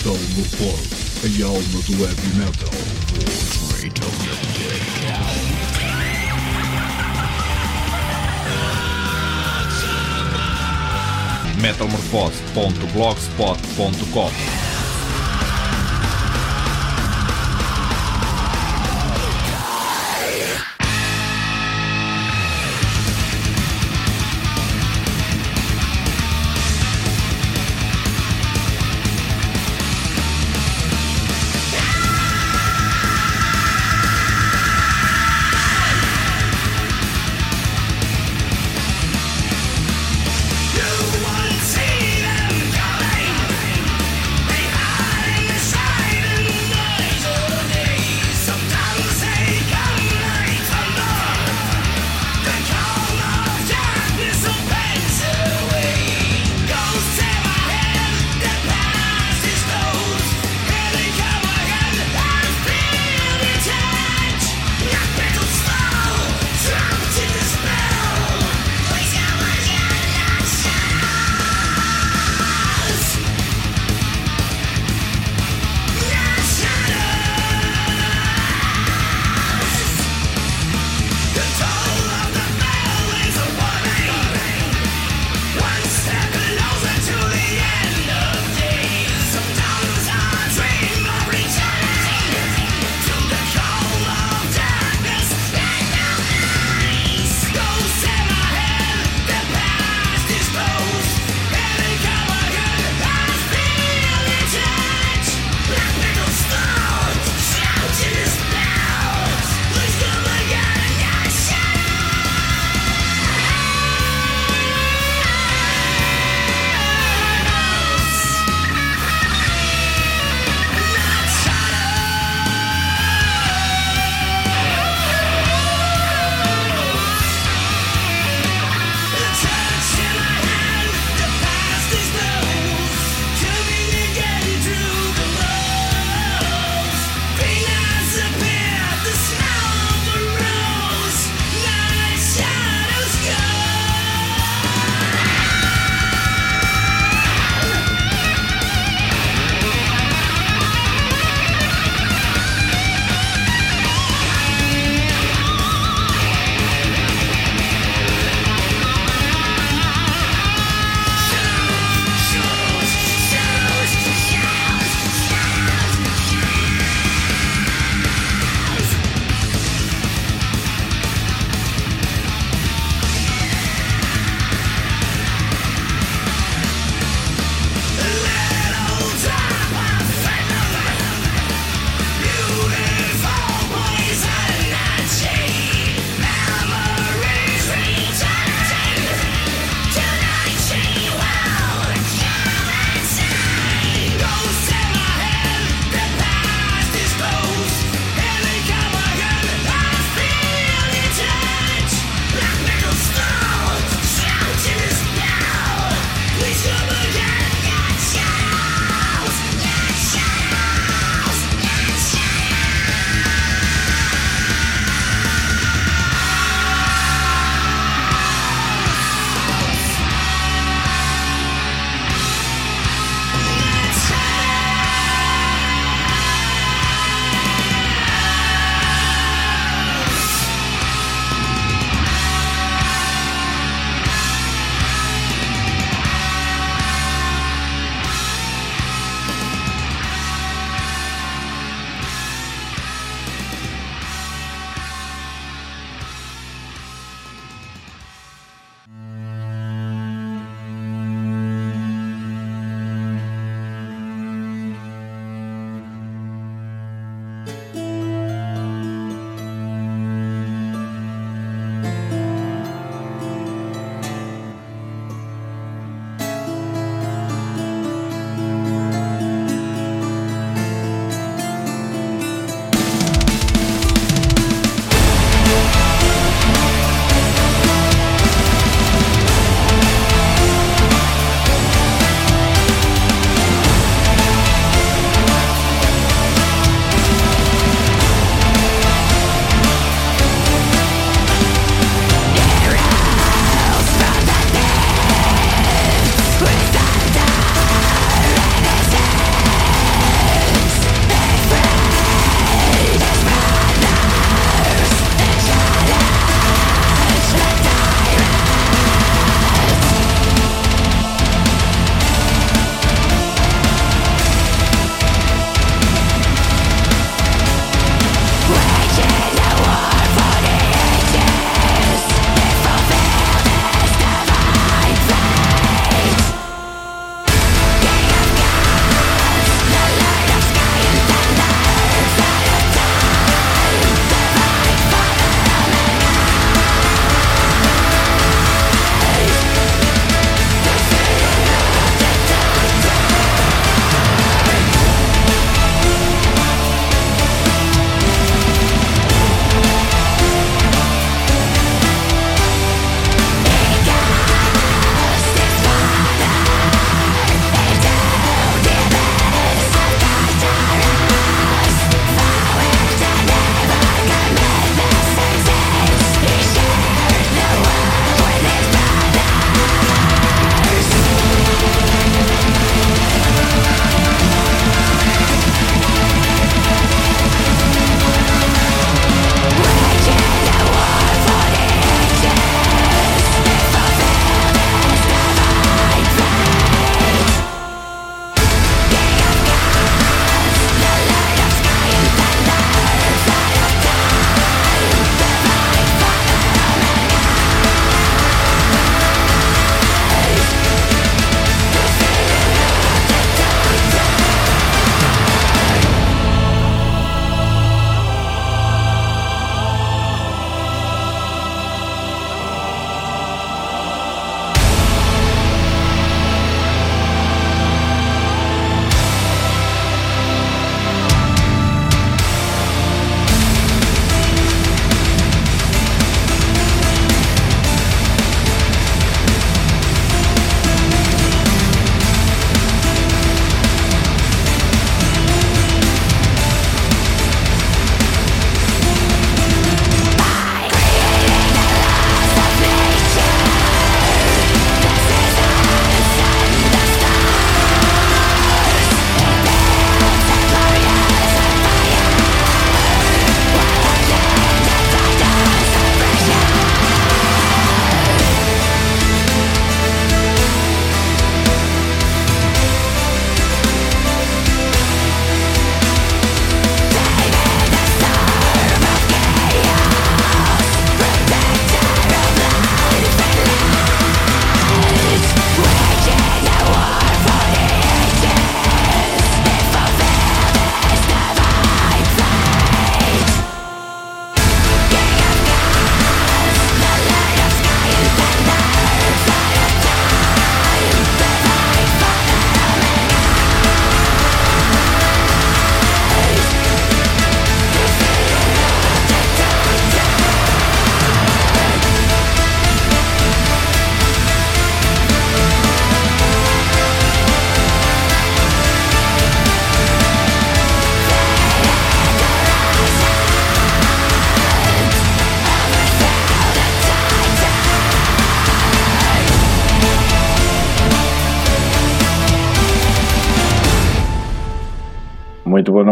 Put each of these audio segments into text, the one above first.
Metal Morfose, a alma do heavy metal. metalmorfose.blogspot.com You won't see them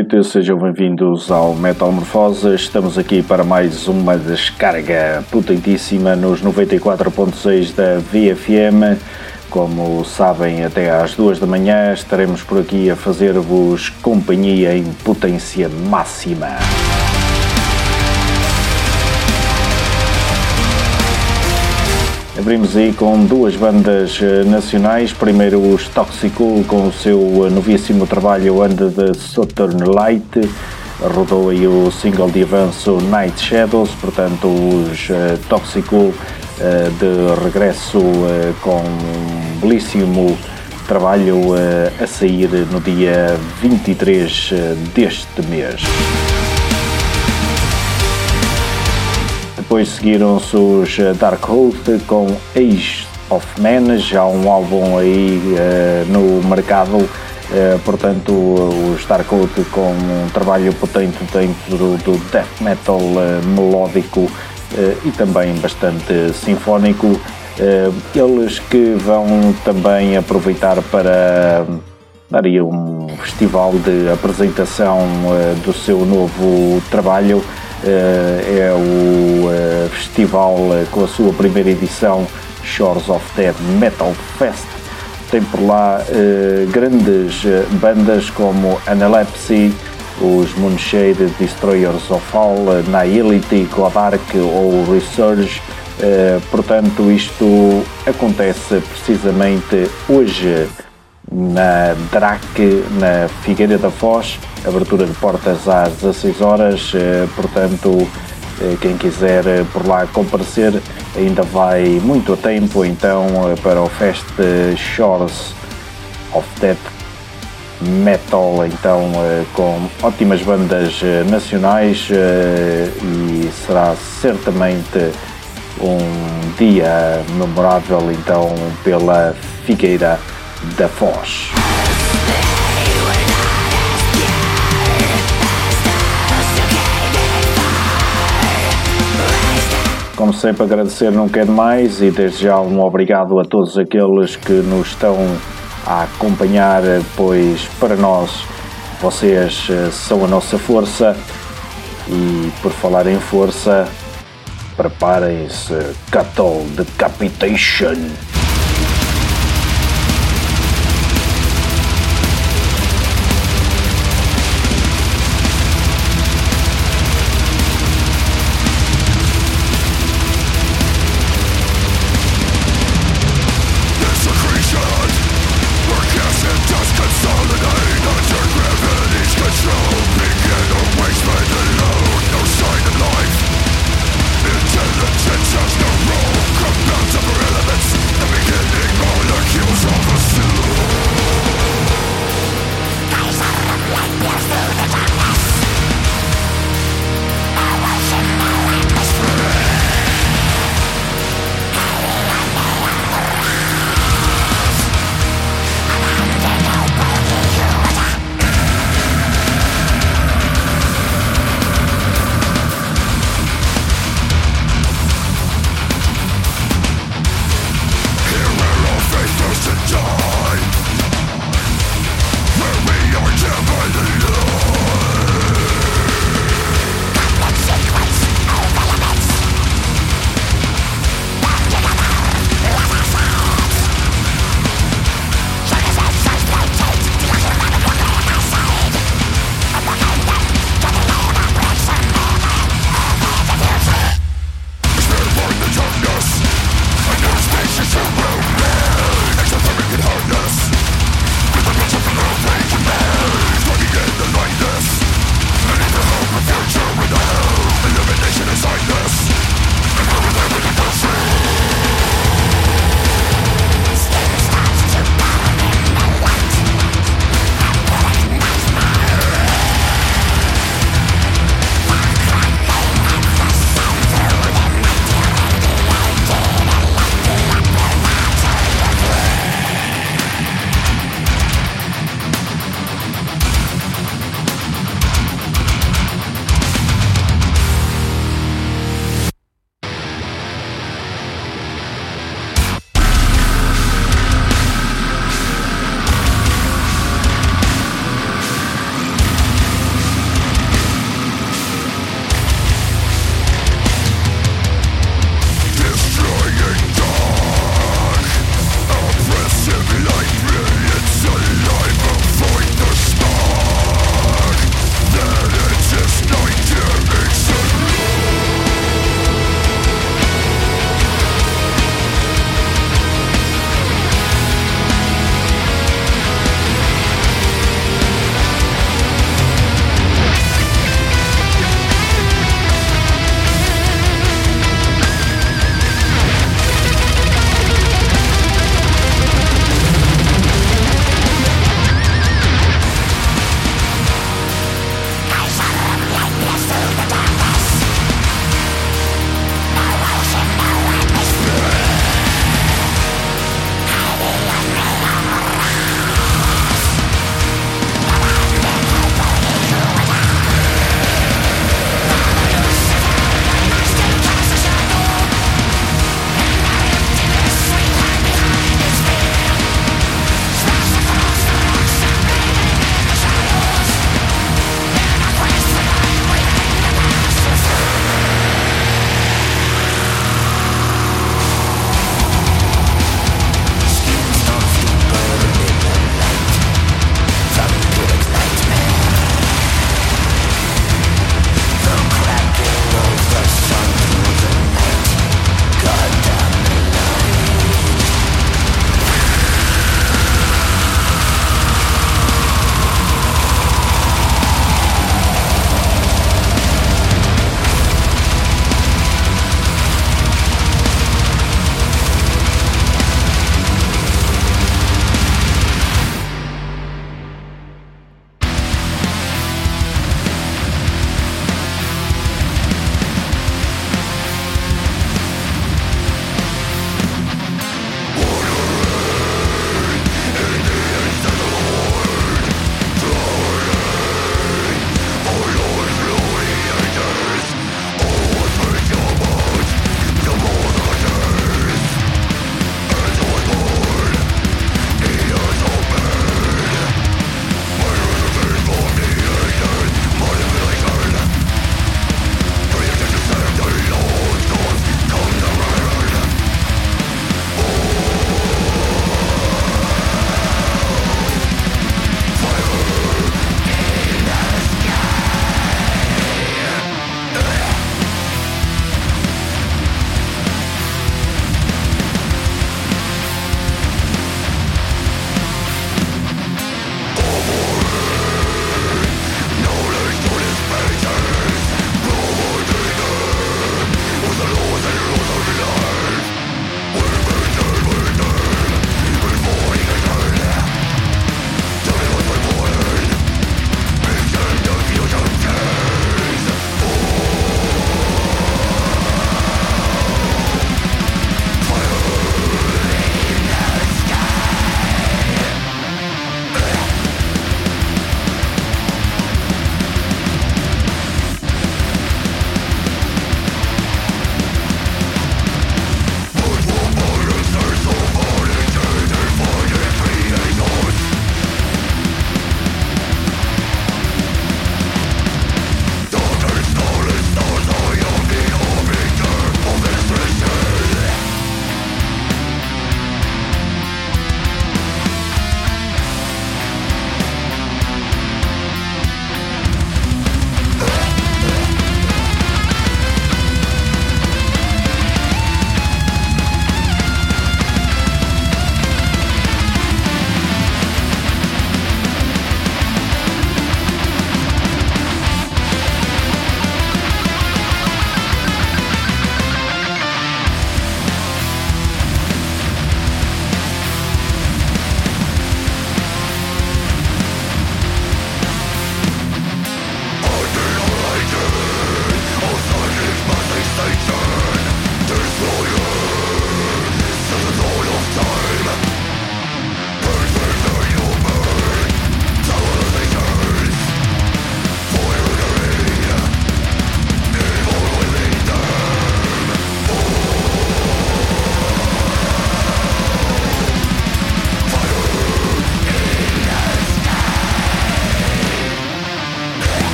noite, sejam bem-vindos ao Metalmorfose. Estamos aqui para mais uma descarga potentíssima nos 94.6 da VFM. Como sabem, até às duas da manhã estaremos por aqui a fazer-vos companhia em potência máxima. Abrimos aí com duas bandas eh, nacionais. Primeiro os Toxicool com o seu eh, novíssimo trabalho Under the Southern Light. Rodou aí o single de avanço Night Shadows, portanto os Toxicool uh, de regresso com um belíssimo trabalho a sair no dia 23 deste mês. Depois seguiram-se os eh, Darkhold com Age of Men, já um álbum aí uh, no mercado, uh, portanto os Darkhold com um trabalho potente dentro do death metal uh, melódico e também bastante sinfónico. eles que vão também aproveitar para dar um festival de apresentação do seu novo trabalho é o eh, festival eh, com a sua primeira edição Shores of Dead Metal Fest. Tem por lá grandes bandas como Analepsy, os Moonshade Destroyers of All, Nihility, Godark ou Resurge. portanto, isto acontece precisamente hoje na DRAC, na Figueira da Foz, abertura de portas às 16 horas, eh, portanto, eh, quem quiser eh, por lá comparecer ainda vai muito a tempo então para o Fest Shores of Death Metal, então com ótimas bandas nacionais e será certamente um dia memorável então pela Figueira da Foz. Como sempre, agradecer não quero mais e desde já um obrigado a todos aqueles que nos estão a acompanhar, pois para nós vocês eh, são a nossa força e por falar em força, preparem-se, Cattle Decapitation.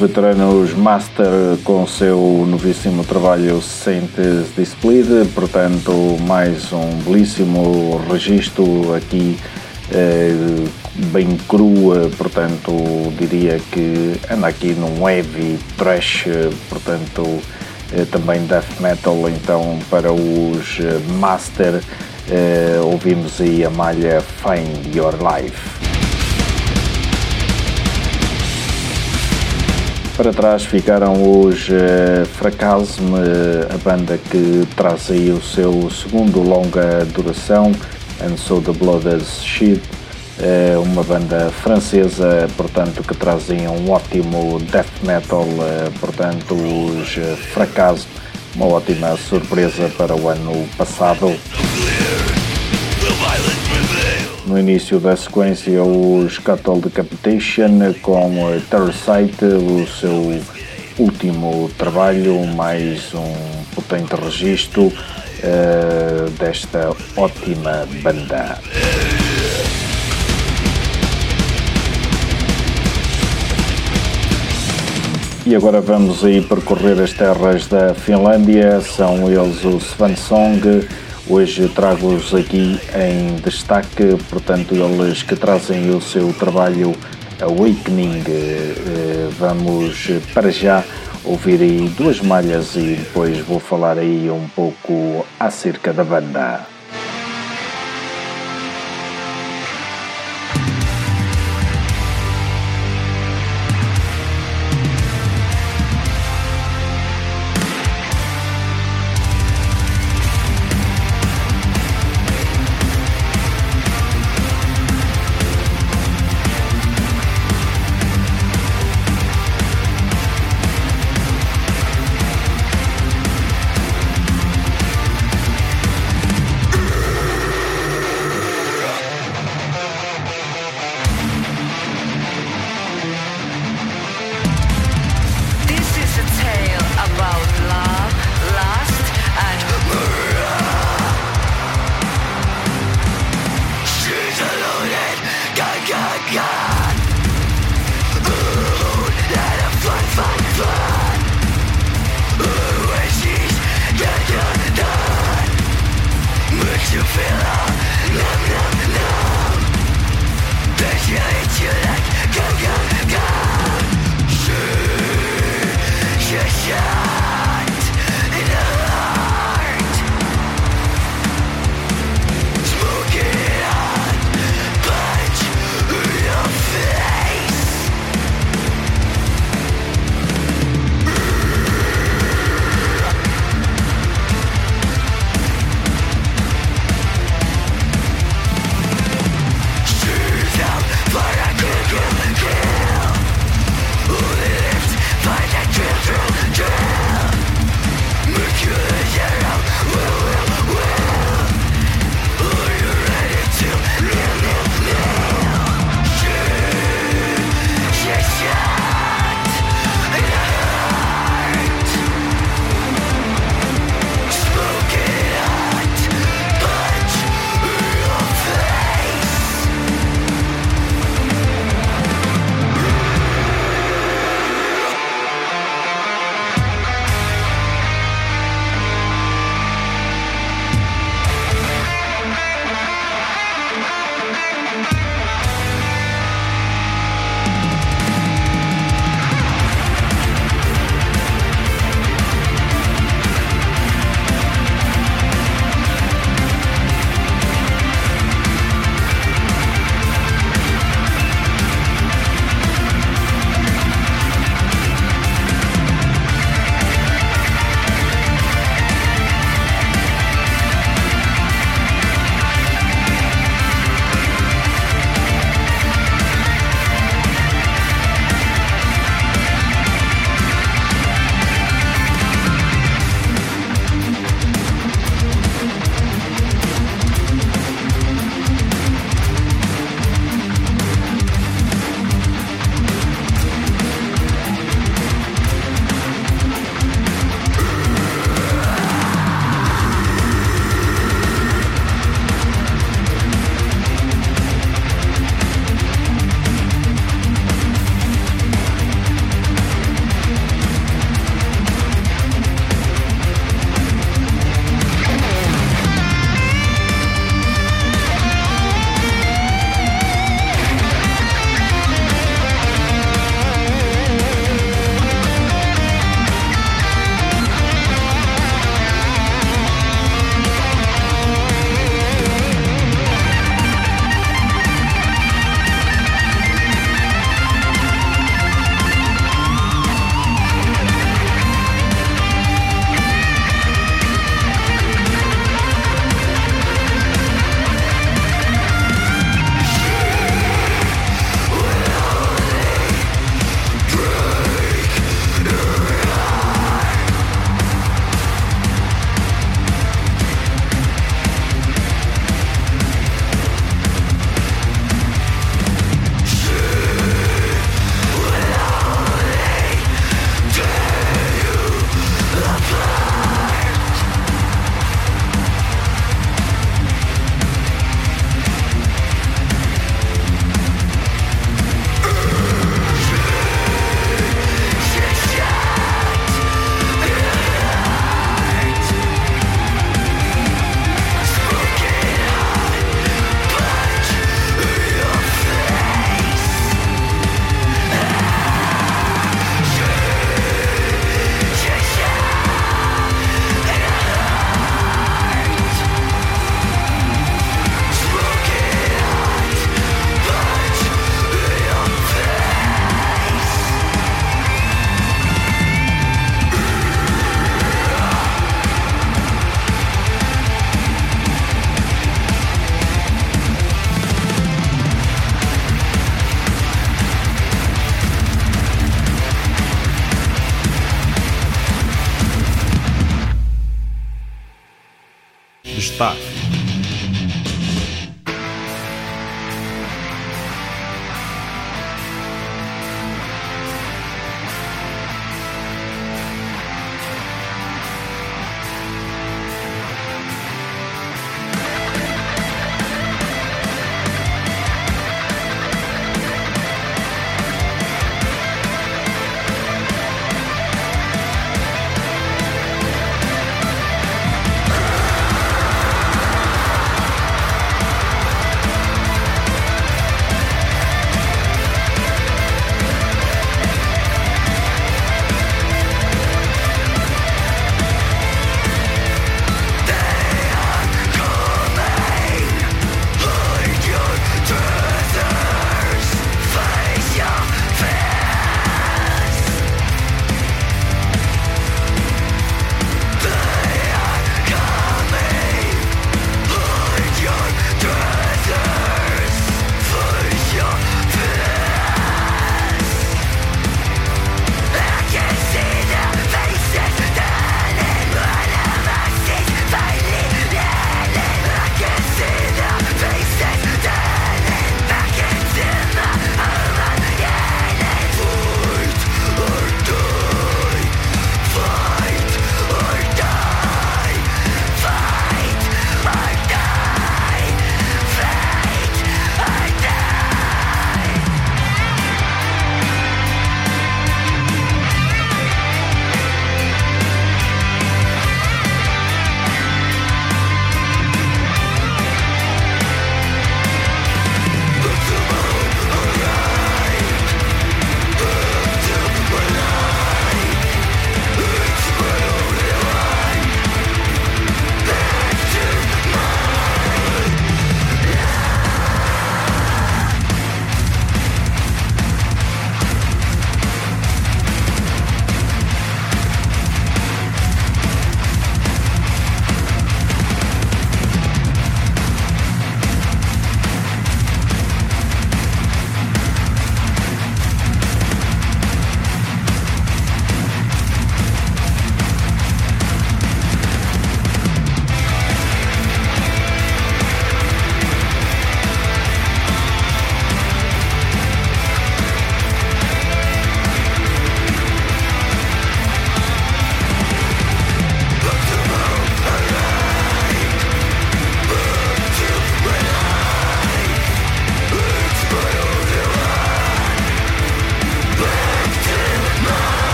Veteranos Master com o seu novíssimo trabalho Saints Displayed, portanto mais um belíssimo registro aqui eh, bem cru, portanto diria que anda aqui num heavy trash, portanto eh, também death metal então para os Master eh, ouvimos aí a malha Find Your Life. Para trás ficaram os uh, Fracasme, a banda que traz aí o seu segundo longa duração, And So The Blood Has Shed, uh, uma banda francesa, portanto, que trazem um ótimo death metal, uh, portanto, os Fracasme, uma ótima surpresa para o ano passado. No início da sequência, os Cattle Decapitation com Terrorsight, o seu último trabalho, mais um potente registro uh, desta ótima banda. E agora vamos aí percorrer as terras da Finlândia, são eles o Svansong. Hoje trago-os aqui em destaque, portanto, eles que trazem o seu trabalho Awakening. Eh, vamos para já ouvir aí duas malhas e depois vou falar aí um pouco acerca da banda.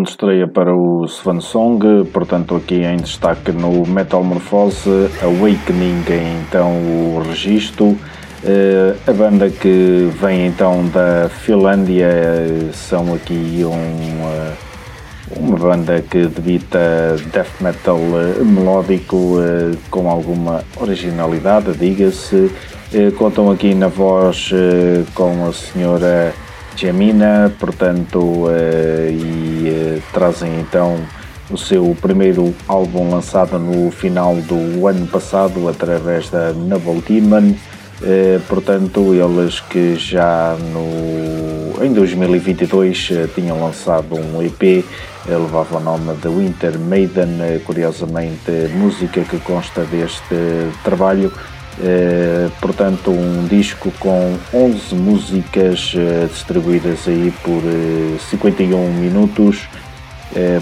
Álbum de estreia para o Swan Song, portanto aqui em destaque no Metamorphose Awakening, então o registro. Uh, a banda que vem então da Finlândia são aqui um, uh, uma banda que debita death metal uh, melódico com alguma originalidade, diga-se. contam aqui na voz com a senhora Gemina, portanto, eh, e eh, trazem então o seu primeiro álbum lançado no final do ano passado através da Noble Demon. Eh, portanto, eles que já no, em 2022 tinham lançado um EP, levava o nome de Winter Maiden, curiosamente música que consta deste trabalho portanto, um disco com 11 músicas distribuídas aí por 51 minutos.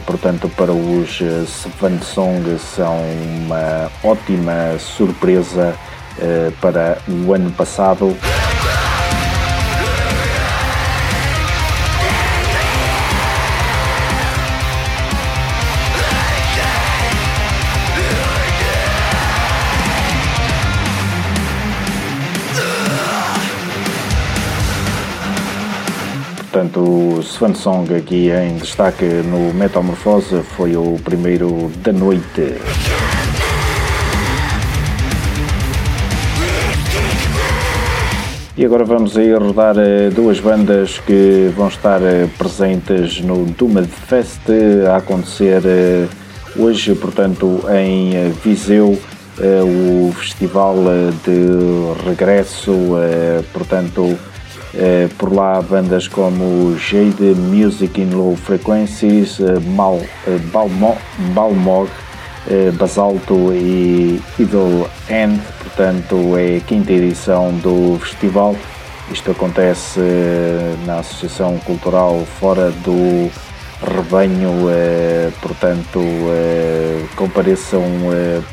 portanto, para os Seven Song são uma ótima surpresa para o ano passado. Portanto, o Swan Song aqui em destaque no Metamorfose foi o primeiro da noite. E agora vamos aí rodar eh, duas bandas que vão estar eh, presentes no Dumad Fest a acontecer eh, hoje, portanto, em Viseu, o festival de regresso, portanto, eh, por lá bandas como Jade Music in Low Frequencies, eh, Mal, eh, Balmog, Balmog Basalto e Evil End, portanto é a quinta edição do festival. Isto acontece na Associação Cultural Fora do Rebanho, portanto compareçam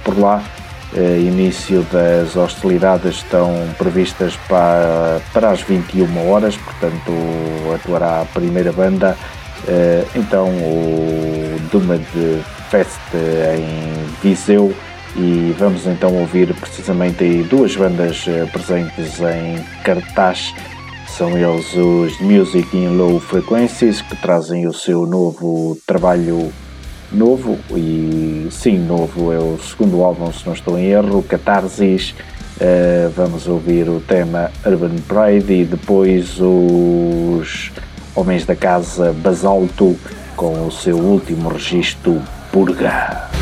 por lá início das hostilidades estão previstas para, para as 21 horas, portanto atuará a primeira banda. Uh, então o Dumad Fest em Viseu e vamos então ouvir precisamente duas bandas uh, presentes em cartaz. São eles os Music in Low Frequencies que trazem o seu novo trabalho novo, e sim, novo, é o segundo álbum, se não estou em erro, Catarsis. Uh, vamos ouvir o tema Urban Pride e depois os Homens da Casa Basalto com o seu último registro Purga.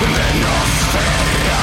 Menospera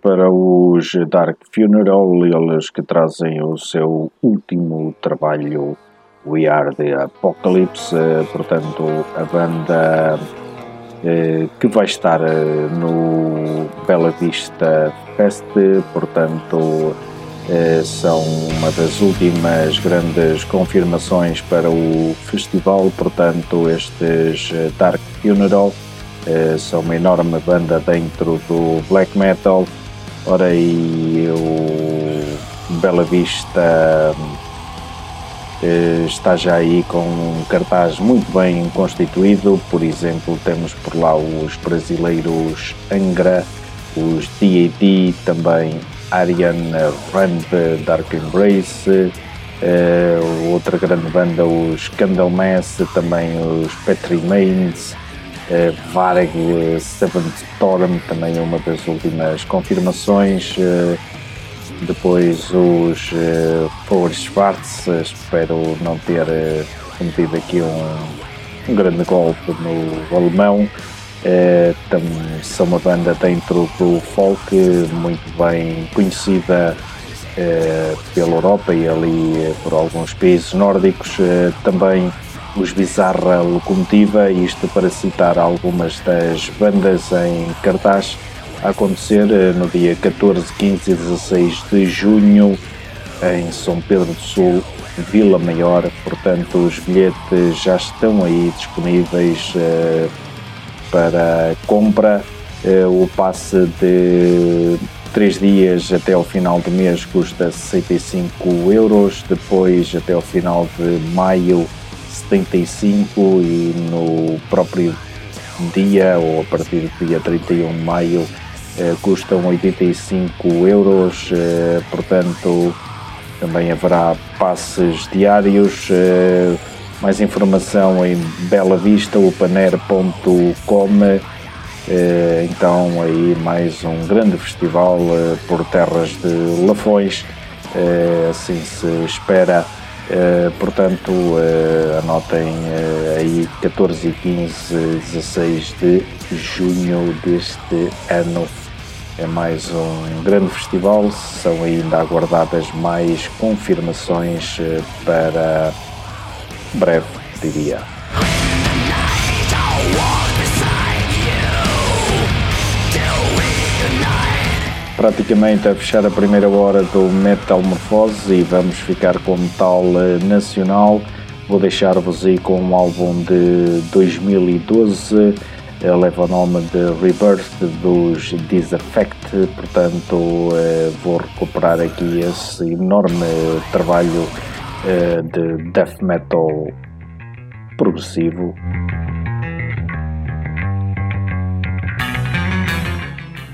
para os Dark Funeral, eles que trazem o seu último trabalho, We Are the Apocalypse, portanto, a banda eh, que vai estar eh, no Bela Vista Fest, portanto, eh, são uma das últimas grandes confirmações para o festival, portanto, estes Dark Funeral são uma enorme banda dentro do black metal. Ora, e o Bela Vista eh, está já aí com um cartaz muito bem constituído. Por exemplo, temos por lá os brasileiros Angra, os D.A.D., também Arian Ramp, Dark Embrace. Uh, outra grande banda, os Candlemass, também os Petri Mains, Uh, Varg Storm também é uma das últimas confirmações. Uh, depois os Power Schwartz, espero não ter cometido aqui um, um, grande golpe no alemão. Uh, tam, são uma banda dentro do folk muito bem conhecida pela Europa e ali por alguns países nórdicos. também os Bizarra Locomotiva, isto para citar algumas das bandas em cartaz a acontecer eh, no dia 14, 15 e 16 de junho em São Pedro do Sul, Vila Maior. Portanto, os bilhetes já estão aí disponíveis uh, para compra. Uh, o passe de 3 dias até ao final do mês custa 65 euros, depois até ao final de maio 75 e no próprio dia ou a partir do dia 31 de maio eh, custam 85 euros, eh, portanto também haverá passes diários. Eh, mais informação em belavistaupaner.com. Eh, então aí mais um grande festival eh, por terras de Lafões, eh, assim se espera Uh, portanto, uh, anotem uh, aí 14 e 15, 16 de junho deste ano. É mais um grande festival. São ainda aguardadas mais confirmações para breve, diria. Praticamente a fechar a primeira hora do Metamorfose e vamos ficar com metal eh, nacional. Vou deixar-vos aí com um álbum de 2012, eh, leva o nome de Rebirth dos Disaffect, portanto eh, vou recuperar aqui esse enorme trabalho de death metal progressivo.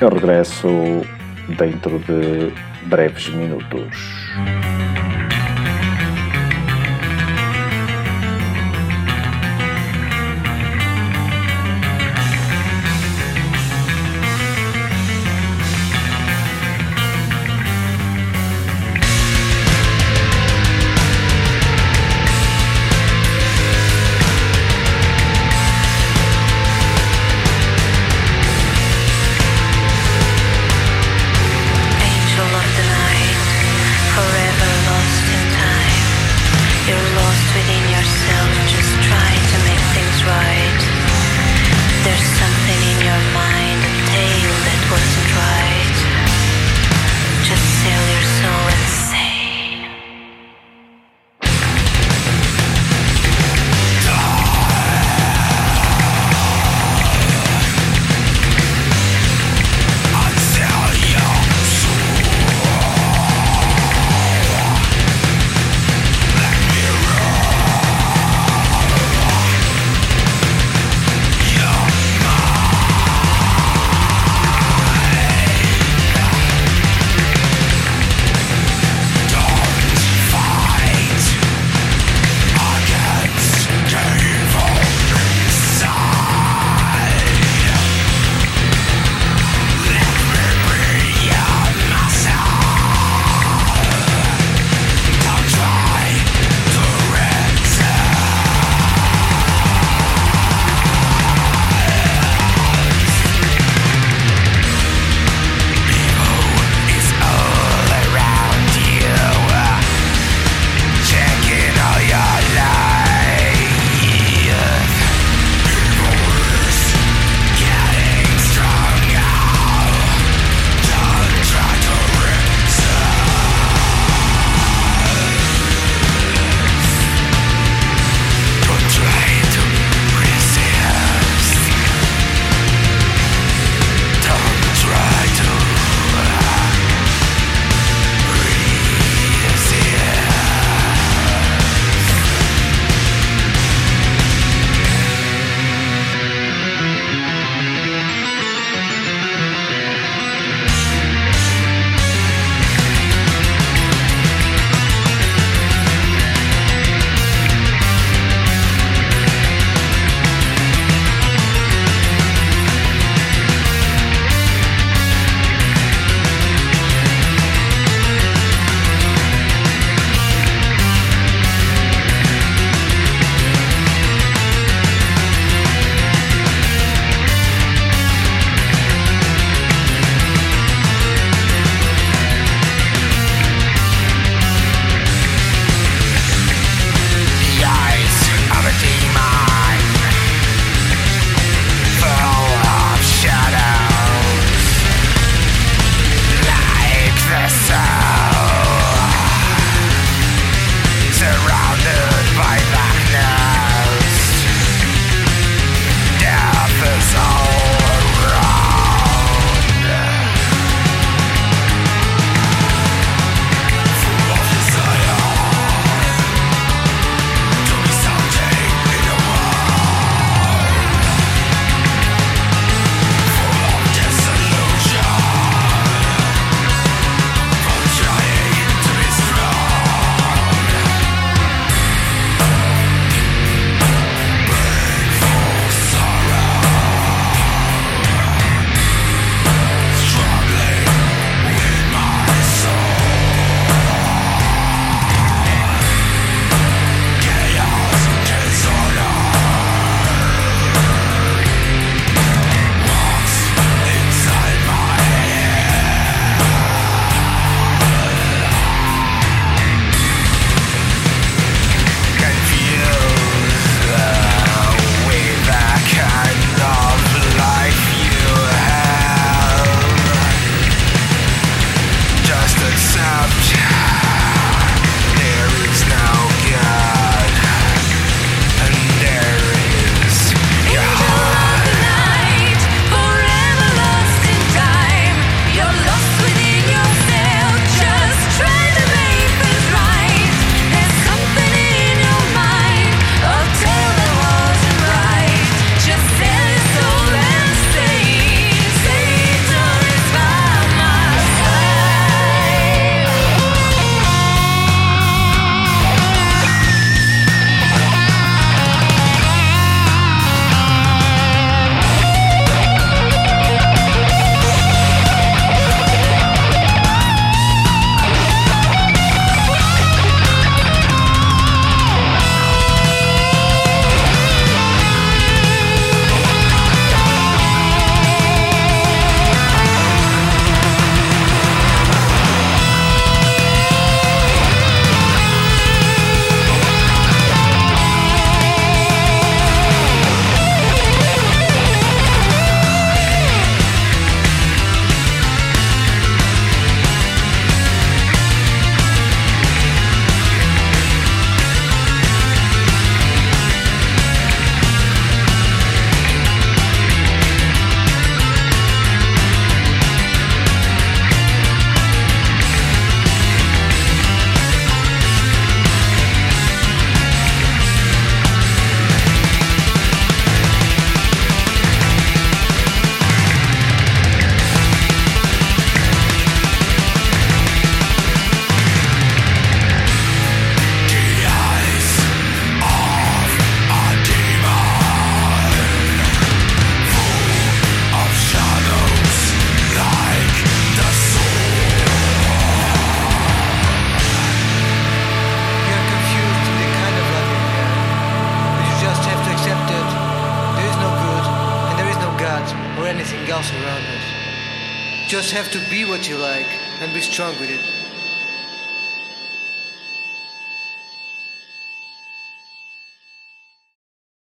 Eu regresso dentro de breves minutos.